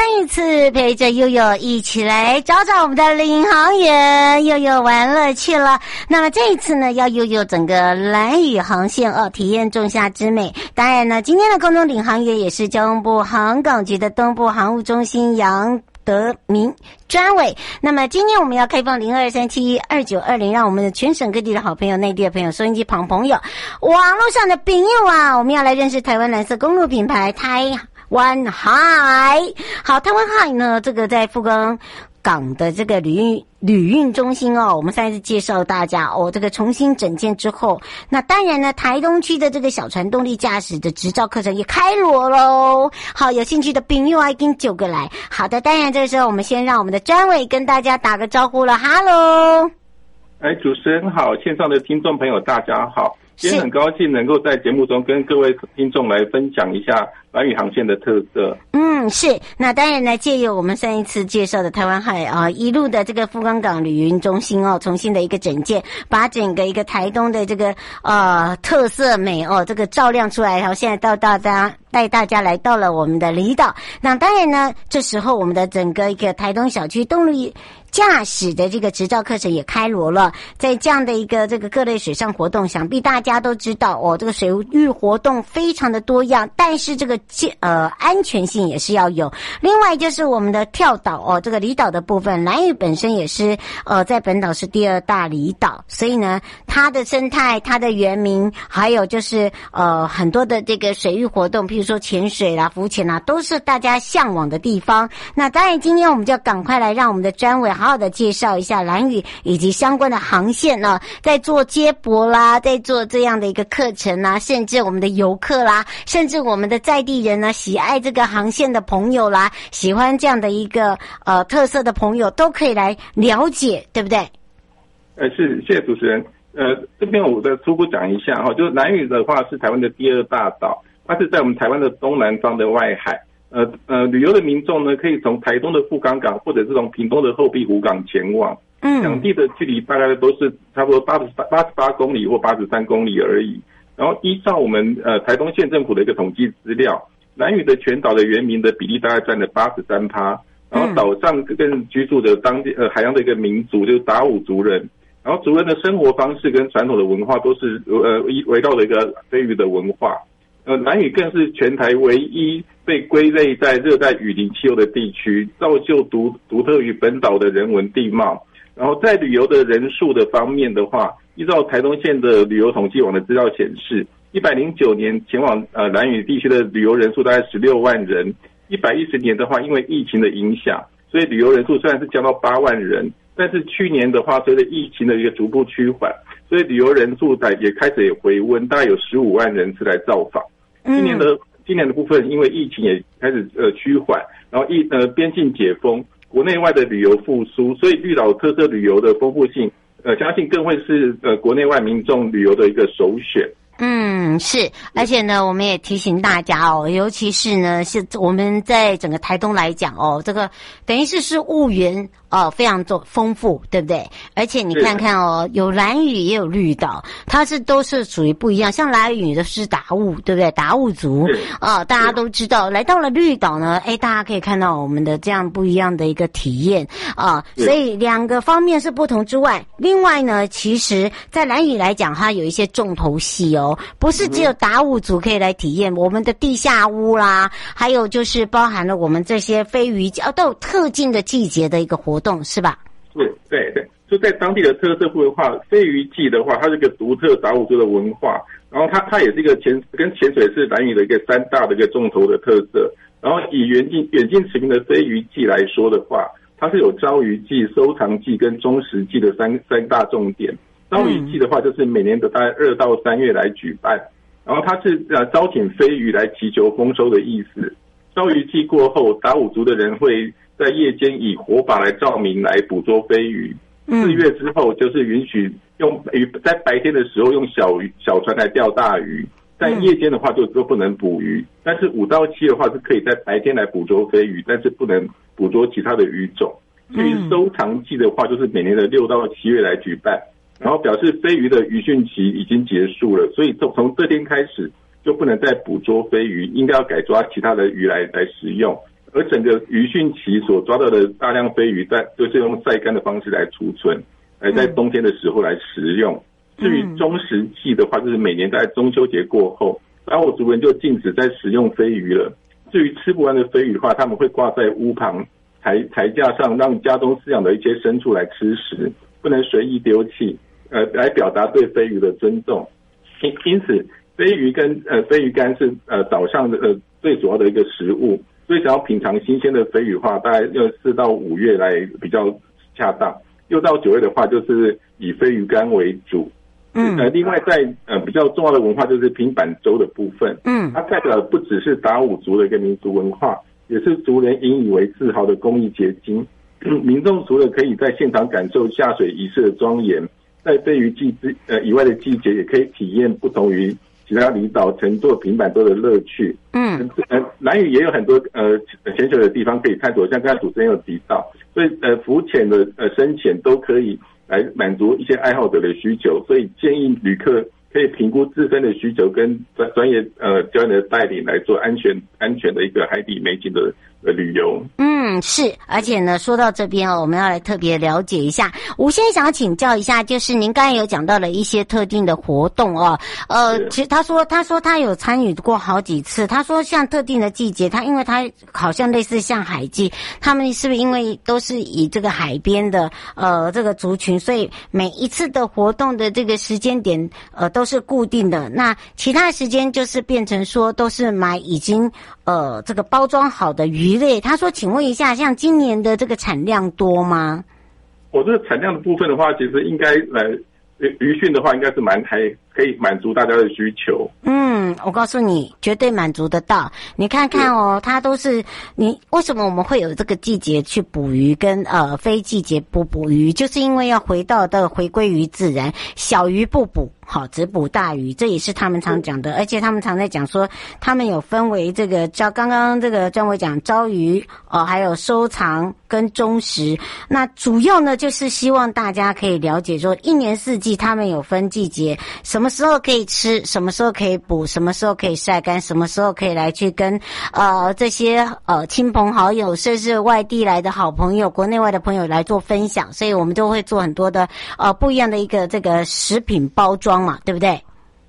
再一次陪着悠悠一起来找找我们的领航员，悠悠玩乐去了。那么这一次呢，要悠悠整个兰屿航线哦，体验仲夏之美。当然呢，今天的空中领航员也是交通部航港局的东部航务中心杨德明专委。那么今天我们要开放零二三七二九二零，让我们的全省各地的好朋友、内地的朋友、收音机旁朋友、网络上的朋友啊，我们要来认识台湾蓝色公路品牌台。湾海，好，台湾海呢？这个在富冈港的这个旅运旅运中心哦，我们上一次介绍大家哦，这个重新整建之后，那当然呢，台东区的这个小船动力驾驶的执照课程也开锣喽。好，有兴趣的朋友啊，跟九个来。好的，当然这个时候我们先让我们的专委跟大家打个招呼了，哈喽。哎，主持人好，线上的听众朋友大家好。今天很高兴能够在节目中跟各位听众来分享一下兰屿航线的特色。嗯，是。那当然呢，借由我们上一次介绍的台湾海啊，一路的这个富冈港旅运中心哦，重新的一个整建，把整个一个台东的这个呃特色美哦，这个照亮出来。然后现在到大家带大家来到了我们的离岛。那当然呢，这时候我们的整个一个台东小区动力驾驶的这个执照课程也开锣了。在这样的一个这个各类水上活动，想必。大家都知道哦，这个水域活动非常的多样，但是这个呃安全性也是要有。另外就是我们的跳岛哦，这个离岛的部分，兰屿本身也是呃在本岛是第二大离岛，所以呢，它的生态、它的原名，还有就是呃很多的这个水域活动，譬如说潜水啦、浮潜啦，都是大家向往的地方。那当然，今天我们就要赶快来让我们的专委好好的介绍一下兰屿以及相关的航线呢，在做接驳啦，在做这。样的一个课程啊，甚至我们的游客啦，甚至我们的在地人呢，喜爱这个航线的朋友啦，喜欢这样的一个呃特色的朋友，都可以来了解，对不对？呃，是，谢谢主持人。呃，这边我再初步讲一下哈，就是南屿的话是台湾的第二大岛，它是在我们台湾的东南方的外海。呃呃，旅游的民众呢，可以从台东的富冈港，或者是从屏东的后壁湖港前往。嗯，两地的距离大概都是差不多八十八八十八公里或八十三公里而已。然后依照我们呃台东县政府的一个统计资料，南屿的全岛的原民的比例大概占了八十三趴。然后岛上更居住的当地呃海洋的一个民族就是达悟族人。然后族人的生活方式跟传统的文化都是呃围围绕着一个飞鱼的文化。呃，南屿更是全台唯一被归类在热带雨林气候的地区，造就独独特于本岛的人文地貌。然后在旅游的人数的方面的话，依照台东县的旅游统计网的资料显示，一百零九年前往呃兰屿地区的旅游人数大概十六万人，一百一十年的话，因为疫情的影响，所以旅游人数虽然是降到八万人，但是去年的话，随着疫情的一个逐步趋缓，所以旅游人数在也开始也回温，大概有十五万人次来造访。今年的今年的部分，因为疫情也开始呃趋缓，然后疫呃边境解封。国内外的旅游复苏，所以绿岛特色旅游的丰富性，呃，相信更会是呃国内外民众旅游的一个首选。嗯，是，而且呢，我们也提醒大家哦，尤其是呢，是我们在整个台东来讲哦，这个等于是是物源哦，非常多丰富，对不对？而且你看看哦，有蓝雨也有绿岛，它是都是属于不一样。像蓝雨的是达悟，对不对？达悟族啊，大家都知道。来到了绿岛呢，哎，大家可以看到我们的这样不一样的一个体验啊。所以两个方面是不同之外，另外呢，其实在蓝雨来讲，它有一些重头戏哦。不是只有达悟族可以来体验，我们的地下屋啦，还有就是包含了我们这些飞鱼季，哦，都有特定的季节的一个活动，是吧？对对对，就在当地的特色文化，飞鱼季的话，它是一个独特达悟族的文化，然后它它也是一个潜跟潜水是兰屿的一个三大的一个重头的特色。然后以远近远近驰名的飞鱼季来说的话，它是有招鱼季、收藏季跟中食季的三三大重点。招鱼季的话，就是每年的大概二到三月来举办，然后它是呃招请飞鱼来祈求丰收的意思。招鱼季过后，达悟族的人会在夜间以火把来照明来捕捉飞鱼。四月之后，就是允许用鱼在白天的时候用小鱼小船来钓大鱼。在夜间的话就都不能捕鱼。但是五到七的话是可以在白天来捕捉飞鱼，但是不能捕捉其他的鱼种。至于收藏季的话，就是每年的六到七月来举办，然后表示飞鱼的鱼汛期已经结束了，所以从从这天开始就不能再捕捉飞鱼，应该要改抓其他的鱼来来食用。而整个鱼汛期所抓到的大量飞鱼，在就是用晒干的方式来储存，来在冬天的时候来食用。至于中时季的话，就是每年在中秋节过后，然后族人就禁止在食用飞鱼了。至于吃不完的飞鱼的话，他们会挂在屋旁台台架上，让家中饲养的一些牲畜来吃食，不能随意丢弃，呃，来表达对飞鱼的尊重。因因此，飞鱼跟呃飞鱼干是呃岛上的呃最主要的一个食物。所以想要品尝新鲜的飞鱼的话，大概要四到五月来比较恰当。六到九月的话，就是以飞鱼干为主。嗯，呃，另外在呃比较重要的文化就是平板舟的部分。嗯，它代表的不只是达悟族的一个民族文化，也是族人引以为自豪的工艺结晶。民众除了可以在现场感受下水仪式的庄严，在飞鱼季之呃以外的季节，也可以体验不同于。其他离岛乘坐平板舟的乐趣，嗯，呃，南屿也有很多呃潜水的地方可以探索，像刚才主持人有提到，所以呃浮潜的呃深潜都可以来满足一些爱好者的需求，所以建议旅客可以评估自身的需求，跟专专业呃教练的带领来做安全安全的一个海底美景的。的旅游，嗯，是，而且呢，说到这边哦，我们要来特别了解一下。吴先生想请教一下，就是您刚才有讲到了一些特定的活动哦，呃，其实他说，他说他有参与过好几次。他说，像特定的季节，他因为他好像类似像海季，他们是不是因为都是以这个海边的呃这个族群，所以每一次的活动的这个时间点呃都是固定的，那其他时间就是变成说都是买已经呃这个包装好的鱼。类，他说：“请问一下，像今年的这个产量多吗？”我这个产量的部分的话，其实应该来。鱼汛的话，应该是蛮还可以满足大家的需求。嗯，我告诉你，绝对满足得到。你看看哦，它都是你为什么我们会有这个季节去捕鱼，跟呃非季节不捕鱼，就是因为要回到的回归于自然，小鱼不捕，好只捕大鱼，这也是他们常讲的。而且他们常在讲说，他们有分为这个招刚刚这个专委讲招鱼哦，还有收藏跟忠实。那主要呢，就是希望大家可以了解说，一年四季。他们有分季节，什么时候可以吃，什么时候可以补，什么时候可以晒干，什么时候可以来去跟呃这些呃亲朋好友，甚至外地来的好朋友、国内外的朋友来做分享，所以我们都会做很多的呃不一样的一个这个食品包装嘛，对不对？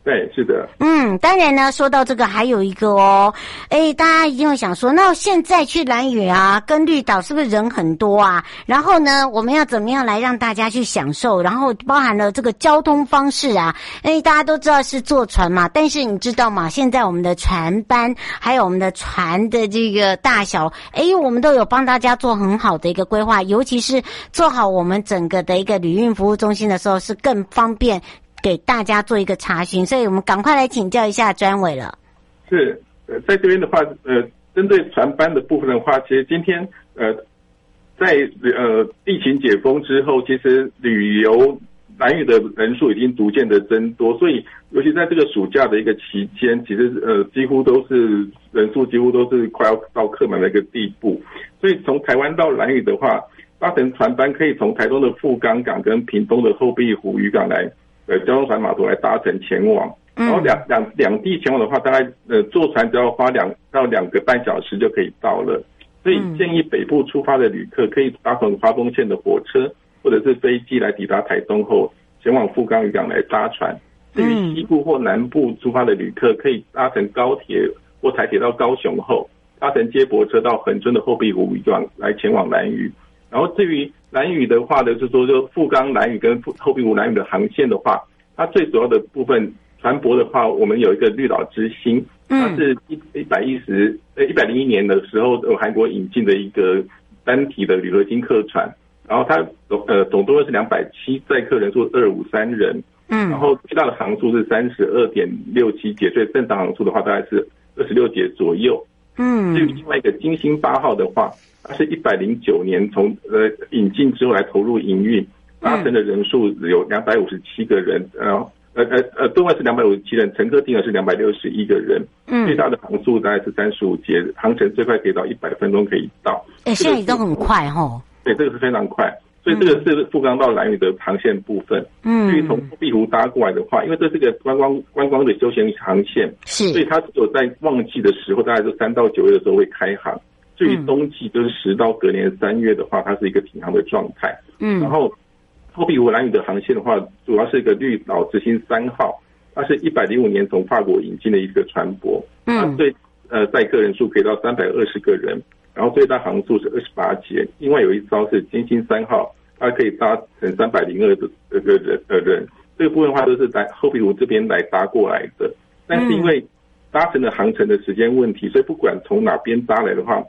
对，是的。嗯，当然呢，说到这个，还有一个哦，哎，大家一定会想说，那现在去兰屿啊，跟绿岛是不是人很多啊？然后呢，我们要怎么样来让大家去享受？然后包含了这个交通方式啊，哎，大家都知道是坐船嘛，但是你知道吗？现在我们的船班还有我们的船的这个大小，哎，我们都有帮大家做很好的一个规划，尤其是做好我们整个的一个旅运服务中心的时候，是更方便。给大家做一个查询，所以我们赶快来请教一下专委了。是，呃，在这边的话，呃，针对船班的部分的话，其实今天呃，在呃疫情解封之后，其实旅游兰屿的人数已经逐渐的增多，所以尤其在这个暑假的一个期间，其实呃几乎都是人数几乎都是快要到客满的一个地步，所以从台湾到兰屿的话，搭乘船班可以从台东的富冈港跟屏东的后壁湖渔港来。呃，交通船码头来搭乘前往，然后两两两地前往的话，大概呃坐船只要花两到两个半小时就可以到了。所以建议北部出发的旅客可以搭乘花东线的火车或者是飞机来抵达台东后，前往富冈渔港来搭船。至于西部或南部出发的旅客，可以搭乘高铁或台铁到高雄后，搭乘接驳车到恒春的后壁湖渔港来前往兰屿。然后至于兰屿的话呢，就是说就富冈南屿跟后壁湖南屿的航线的话，它最主要的部分船舶的话，我们有一个绿岛之星，它是一一百一十呃一百零一年的时候，韩国引进的一个单体的铝合金客船，然后它总呃总吨位是两百七，载客人数二五三人，嗯，然后最大的航速是三十二点六七节，所以正常航速的话大概是二十六节左右，嗯，至于另外一个金星八号的话。它是一百零九年从呃引进之后来投入营运，搭乘的人数有两百五十七个人，然后呃呃呃，吨位是两百五十七人，乘客定额是两百六十一个人。嗯，最大的航速大概是三十五节，航程最快可以到一百分钟可以到。哎、欸，现在也都很快哈。对，这个是非常快。所以这个是富冈到蓝屿的航线部分。嗯，至于从碧湖搭过来的话，因为这是个观光观光的休闲航线，是，所以它只有在旺季的时候，大概是三到九月的时候会开航。至于冬季，就是十到隔年三月的话，它是一个停航的状态。嗯，然后后碧湖蓝屿的航线的话，主要是一个绿岛之星三号，它是一百零五年从法国引进的一个船舶。嗯，它最呃载客人数可以到三百二十个人。然后最大航速是二十八节，另外有一艘是金星三号，它可以搭乘三百零二的这个人的人，这个部分的话都是在后壁湖这边来搭过来的。但是因为搭乘的航程的时间问题，所以不管从哪边搭来的话，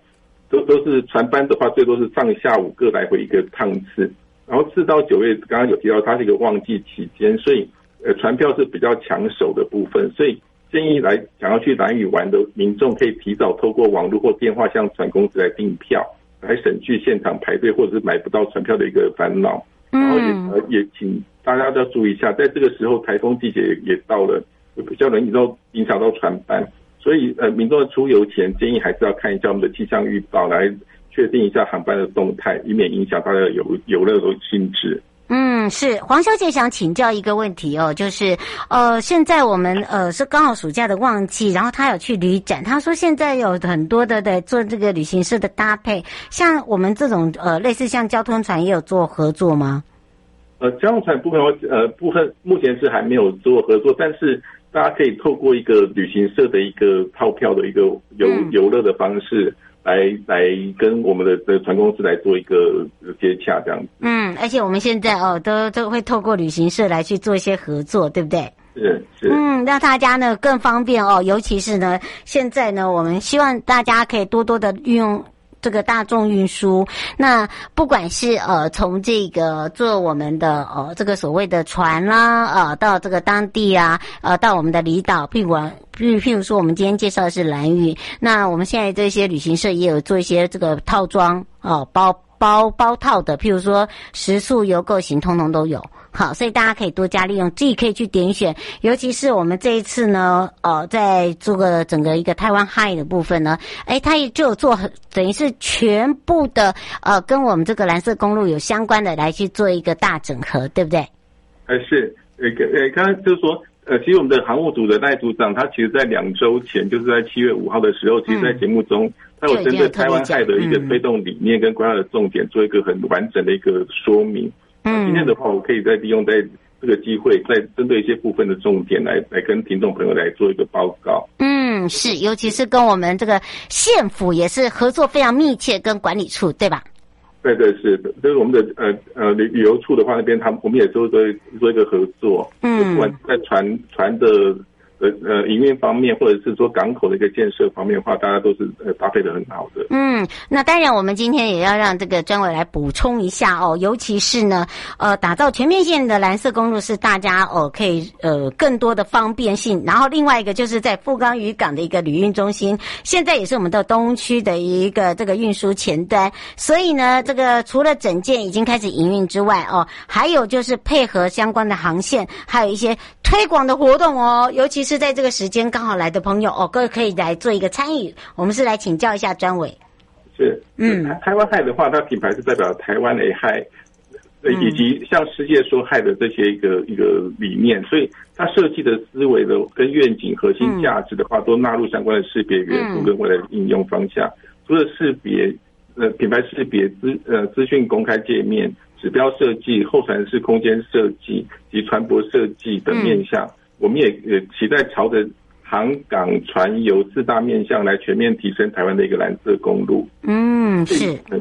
都都是船班的话，最多是上下午各来回一个趟次。然后四到九月刚刚有提到，它是一个旺季期间，所以呃船票是比较抢手的部分，所以。建议来想要去兰屿玩的民众，可以提早透过网络或电话向船公司来订票，来省去现场排队或者是买不到船票的一个烦恼。然后也呃也请大家都要注意一下，在这个时候台风季节也到了，比较容易都影响到船班，所以呃民众出游前建议还是要看一下我们的气象预报，来确定一下航班的动态，以免影响大家的游游乐的性质。嗯，是黄小姐想请教一个问题哦，就是呃，现在我们呃是刚好暑假的旺季，然后她有去旅展，她说现在有很多的在做这个旅行社的搭配，像我们这种呃类似像交通船也有做合作吗？呃，交通船部分呃部分目前是还没有做合作，但是大家可以透过一个旅行社的一个套票的一个游游乐的方式。嗯来来跟我们的的船公司来做一个接洽，这样子。嗯，而且我们现在哦，都都会透过旅行社来去做一些合作，对不对？是是。嗯，让大家呢更方便哦，尤其是呢，现在呢，我们希望大家可以多多的运用。这个大众运输，那不管是呃从这个坐我们的呃这个所谓的船啦，呃到这个当地啊，呃到我们的离岛，譬如譬如譬如说我们今天介绍的是蓝玉，那我们现在这些旅行社也有做一些这个套装哦、包包包套的，譬如说食宿游购行，通通都有。好，所以大家可以多加利用，自己可以去点选。尤其是我们这一次呢，呃，在做个整个一个台湾 Hi 的部分呢，哎，它也就做等于是全部的呃，跟我们这个蓝色公路有相关的来去做一个大整合，对不对？呃，是，呃，呃，刚刚就是说，呃，其实我们的航务组的赖组长，他其实在两周前，就是在七月五号的时候，其实在节目中，嗯、他有针对台湾 Hi 的一个推动理念跟规划的重点，做一个很完整的一个说明。嗯，今天的话，我可以再利用在这个机会，再针对一些部分的重点来来跟听众朋友来做一个报告。嗯，是，尤其是跟我们这个县府也是合作非常密切，跟管理处对吧？对对是的，就是我们的呃呃旅旅游处的话，那边他们我们也做做做一个合作。嗯，不管在船船的。呃呃，营运方面或者是说港口的一个建设方面的话，大家都是呃搭配的很好的。嗯，那当然，我们今天也要让这个专委来补充一下哦，尤其是呢，呃，打造全面性的蓝色公路是大家哦可以呃更多的方便性。然后另外一个就是在富冈渔港的一个旅运中心，现在也是我们的东区的一个这个运输前端。所以呢，这个除了整件已经开始营运之外哦，还有就是配合相关的航线，还有一些推广的活动哦，尤其是。是在这个时间刚好来的朋友哦，各位可以来做一个参与。我们是来请教一下专委。是，嗯，台湾 Hi 的话，它品牌是代表台湾 A Hi，以及向世界说 Hi 的这些一个一个理念，所以它设计的思维的跟愿景核心价值的话，都纳入相关的识别元素跟未来的应用方向。除了识别，呃，品牌识别资呃资讯公开界面、指标设计、候船式空间设计及船舶设计等面向。我们也也期待朝着航港船游四大面向来全面提升台湾的一个蓝色公路。嗯，是，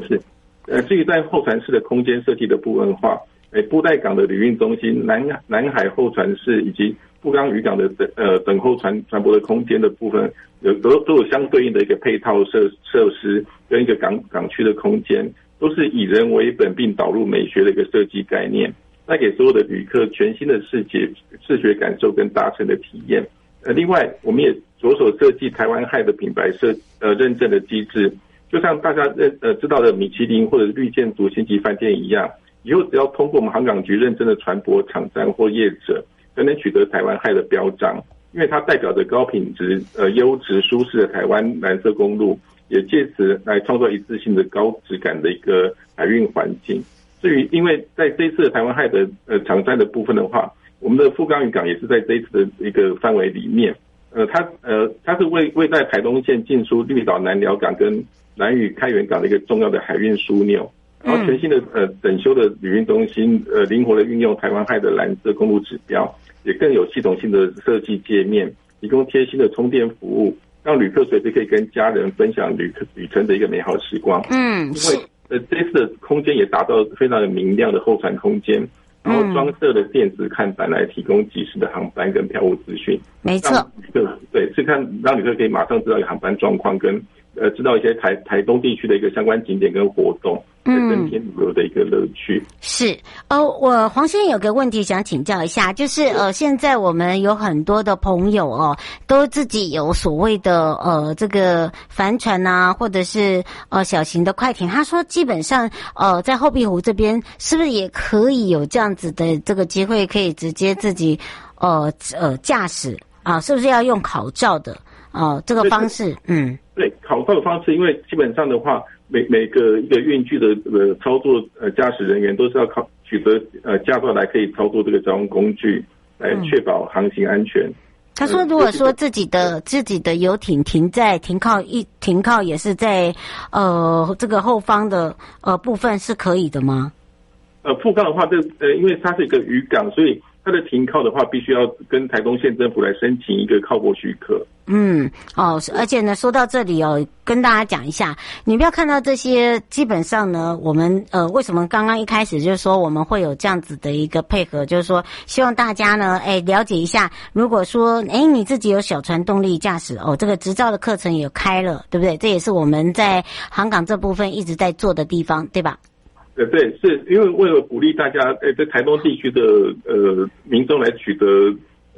是。呃，至于在候船室的空间设计的部分的话，诶，布袋港的旅运中心、南南海候船室以及富冈渔港的等呃等候船船舶的空间的部分，有都都有相对应的一个配套设设施跟一个港港区的空间，都是以人为本并导入美学的一个设计概念。带给所有的旅客全新的视觉视觉感受跟搭乘的体验。呃，另外，我们也着手设计台湾害的品牌设呃认证的机制，就像大家认呃知道的米其林或者绿建筑星级饭店一样，以后只要通过我们航港局认证的船舶厂商或业者，才能取得台湾害的标章，因为它代表着高品质、呃优质、舒适的台湾蓝色公路，也借此来创造一致性的高质感的一个海运环境。至于因为在这一次的台湾害的呃抢灾的部分的话，我们的富冈渔港也是在这一次的一个范围里面，呃，它呃它是位位在台东县进出绿岛南寮港跟南屿开源港的一个重要的海运枢纽。然后全新的呃整修的旅运中心，呃灵活的运用台湾海的蓝色公路指标，也更有系统性的设计界面，提供贴心的充电服务，让旅客随时可以跟家人分享旅旅程的一个美好时光。嗯，因为呃这次的空间也达到非常的明亮的候船空间，然后装设的电子看板来提供及时的航班跟票务资讯。没错，对对，是看让旅客可以马上知道航班状况跟。呃，知道一些台台东地区的一个相关景点跟活动，嗯，增添旅游的一个乐趣。是，哦，我黄先生有个问题想请教一下，就是呃，现在我们有很多的朋友哦，都自己有所谓的呃这个帆船啊，或者是呃小型的快艇。他说，基本上呃在后壁湖这边，是不是也可以有这样子的这个机会，可以直接自己呃呃驾驶啊？是不是要用考照的？哦、呃，这个方式，嗯。对，考照的方式，因为基本上的话，每每个一个运具的呃操作呃驾驶人员都是要考取得呃驾照来可以操作这个交通工具，来确保航行安全。嗯、他说，如果说自己的自己的游艇停在停靠一停靠也是在呃这个后方的呃部分是可以的吗？呃，富冈的话，这呃因为它是一个渔港，所以。它的停靠的话，必须要跟台东县政府来申请一个靠泊许可。嗯，哦，而且呢，说到这里哦，跟大家讲一下，你不要看到这些，基本上呢，我们呃，为什么刚刚一开始就是说我们会有这样子的一个配合，就是说希望大家呢，哎，了解一下，如果说哎你自己有小船动力驾驶哦，这个执照的课程也开了，对不对？这也是我们在航港这部分一直在做的地方，对吧？呃，对，是因为为了鼓励大家，呃，在台东地区的呃民众来取得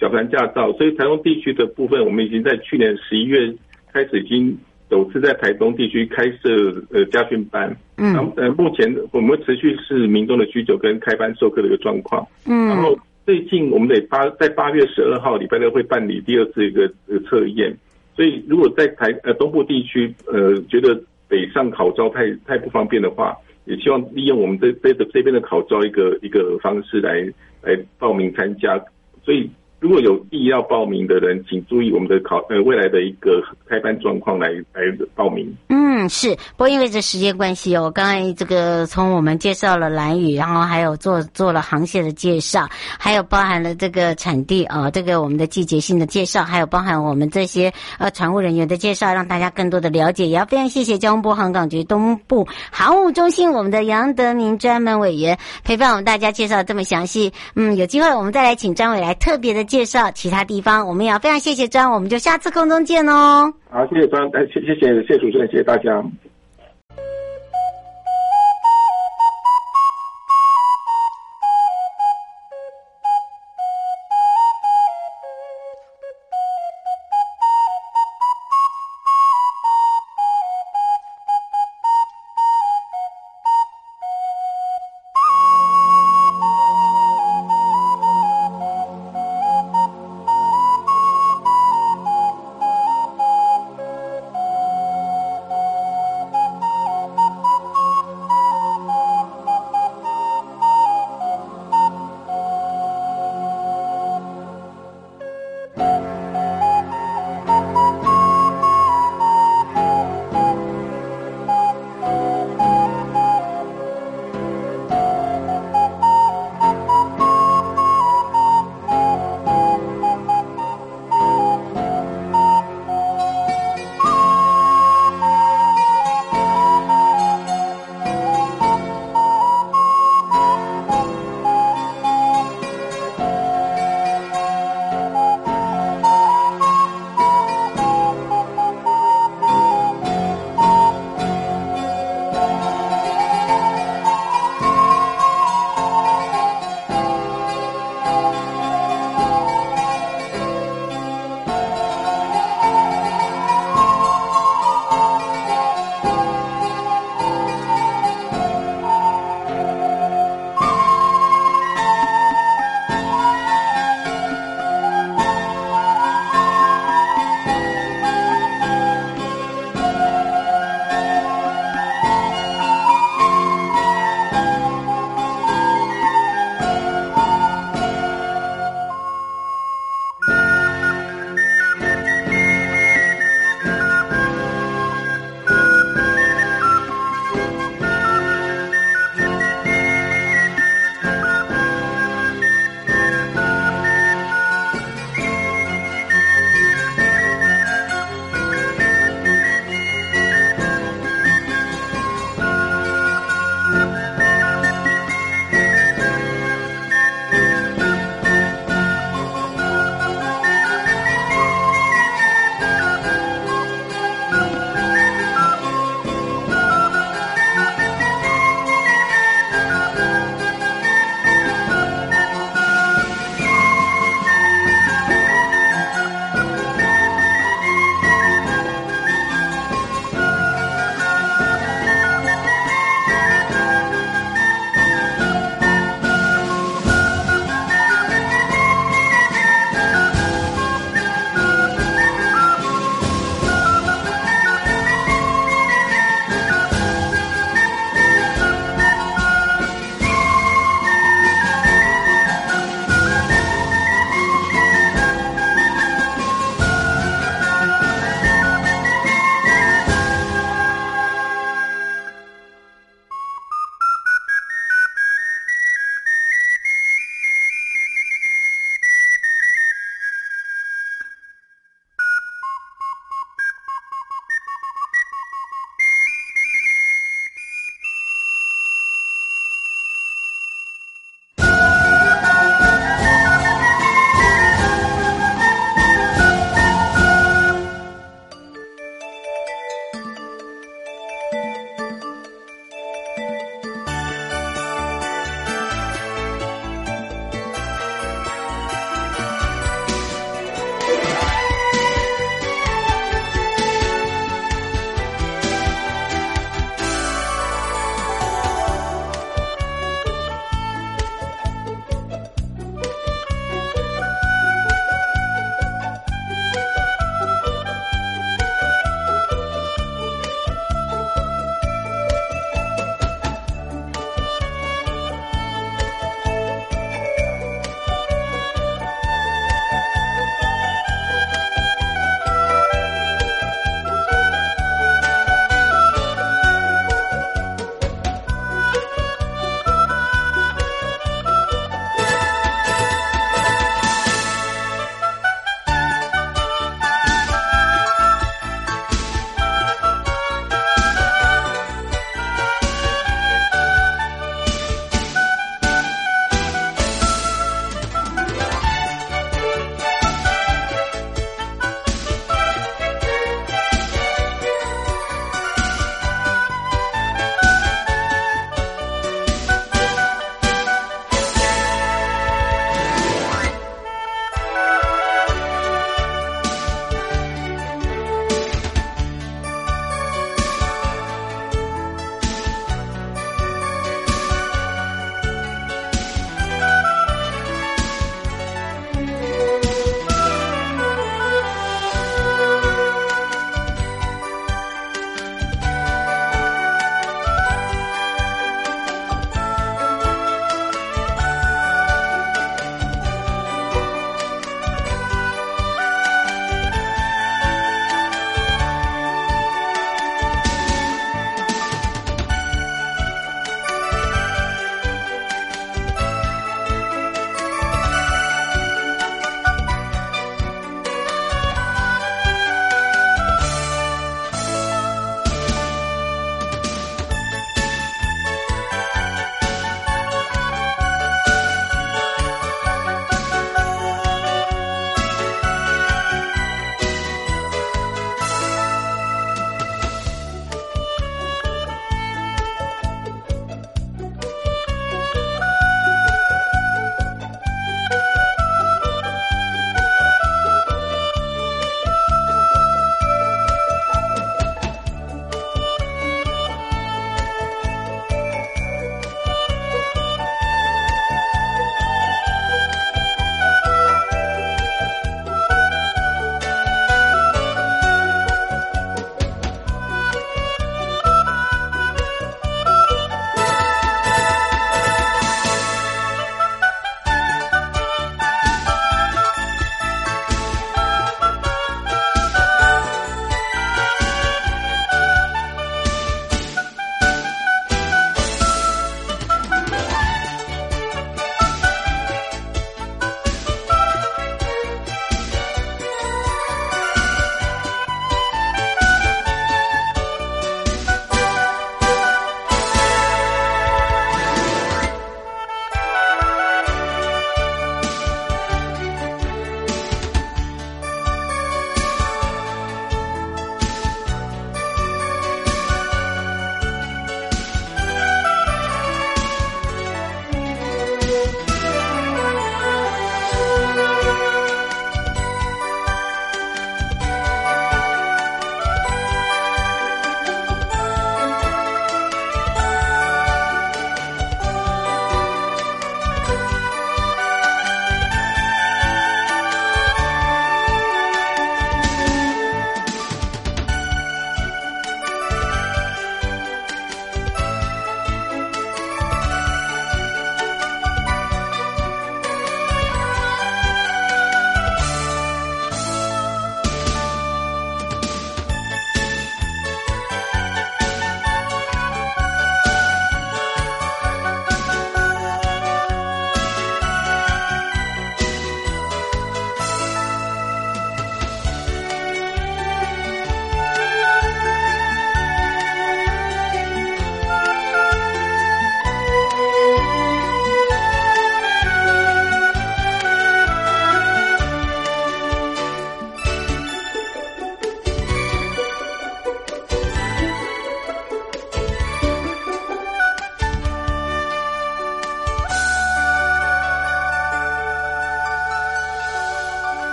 小船驾照，所以台东地区的部分，我们已经在去年十一月开始，已经首次在台东地区开设呃家训班。嗯。然后呃，目前我们持续是民众的需求跟开班授课的一个状况。嗯。然后最近我们得八在八月十二号礼拜六会办理第二次一个呃测验，所以如果在台呃东部地区呃觉得北上考照太太不方便的话。也希望利用我们这这这边的考照一个一个方式来来报名参加，所以如果有意要报名的人，请注意我们的考呃未来的一个开班状况来来报名。嗯，是，不过因为这时间关系哦，刚才这个从我们介绍了蓝屿，然后还有做做了航线的介绍，还有包含了这个产地啊、这个我们的季节性的介绍，还有包含我们这些呃船务人员的介绍，让大家更多的了解。也要非常谢谢交通部航港局东部航务中心我们的杨德明专门委员陪伴我们大家介绍这么详细。嗯，有机会我们再来请张伟来特别的介介绍其他地方。我们也要非常谢谢张，我们就下次空中见哦。好，谢谢张，哎，谢谢谢谢主持人，谢谢大家。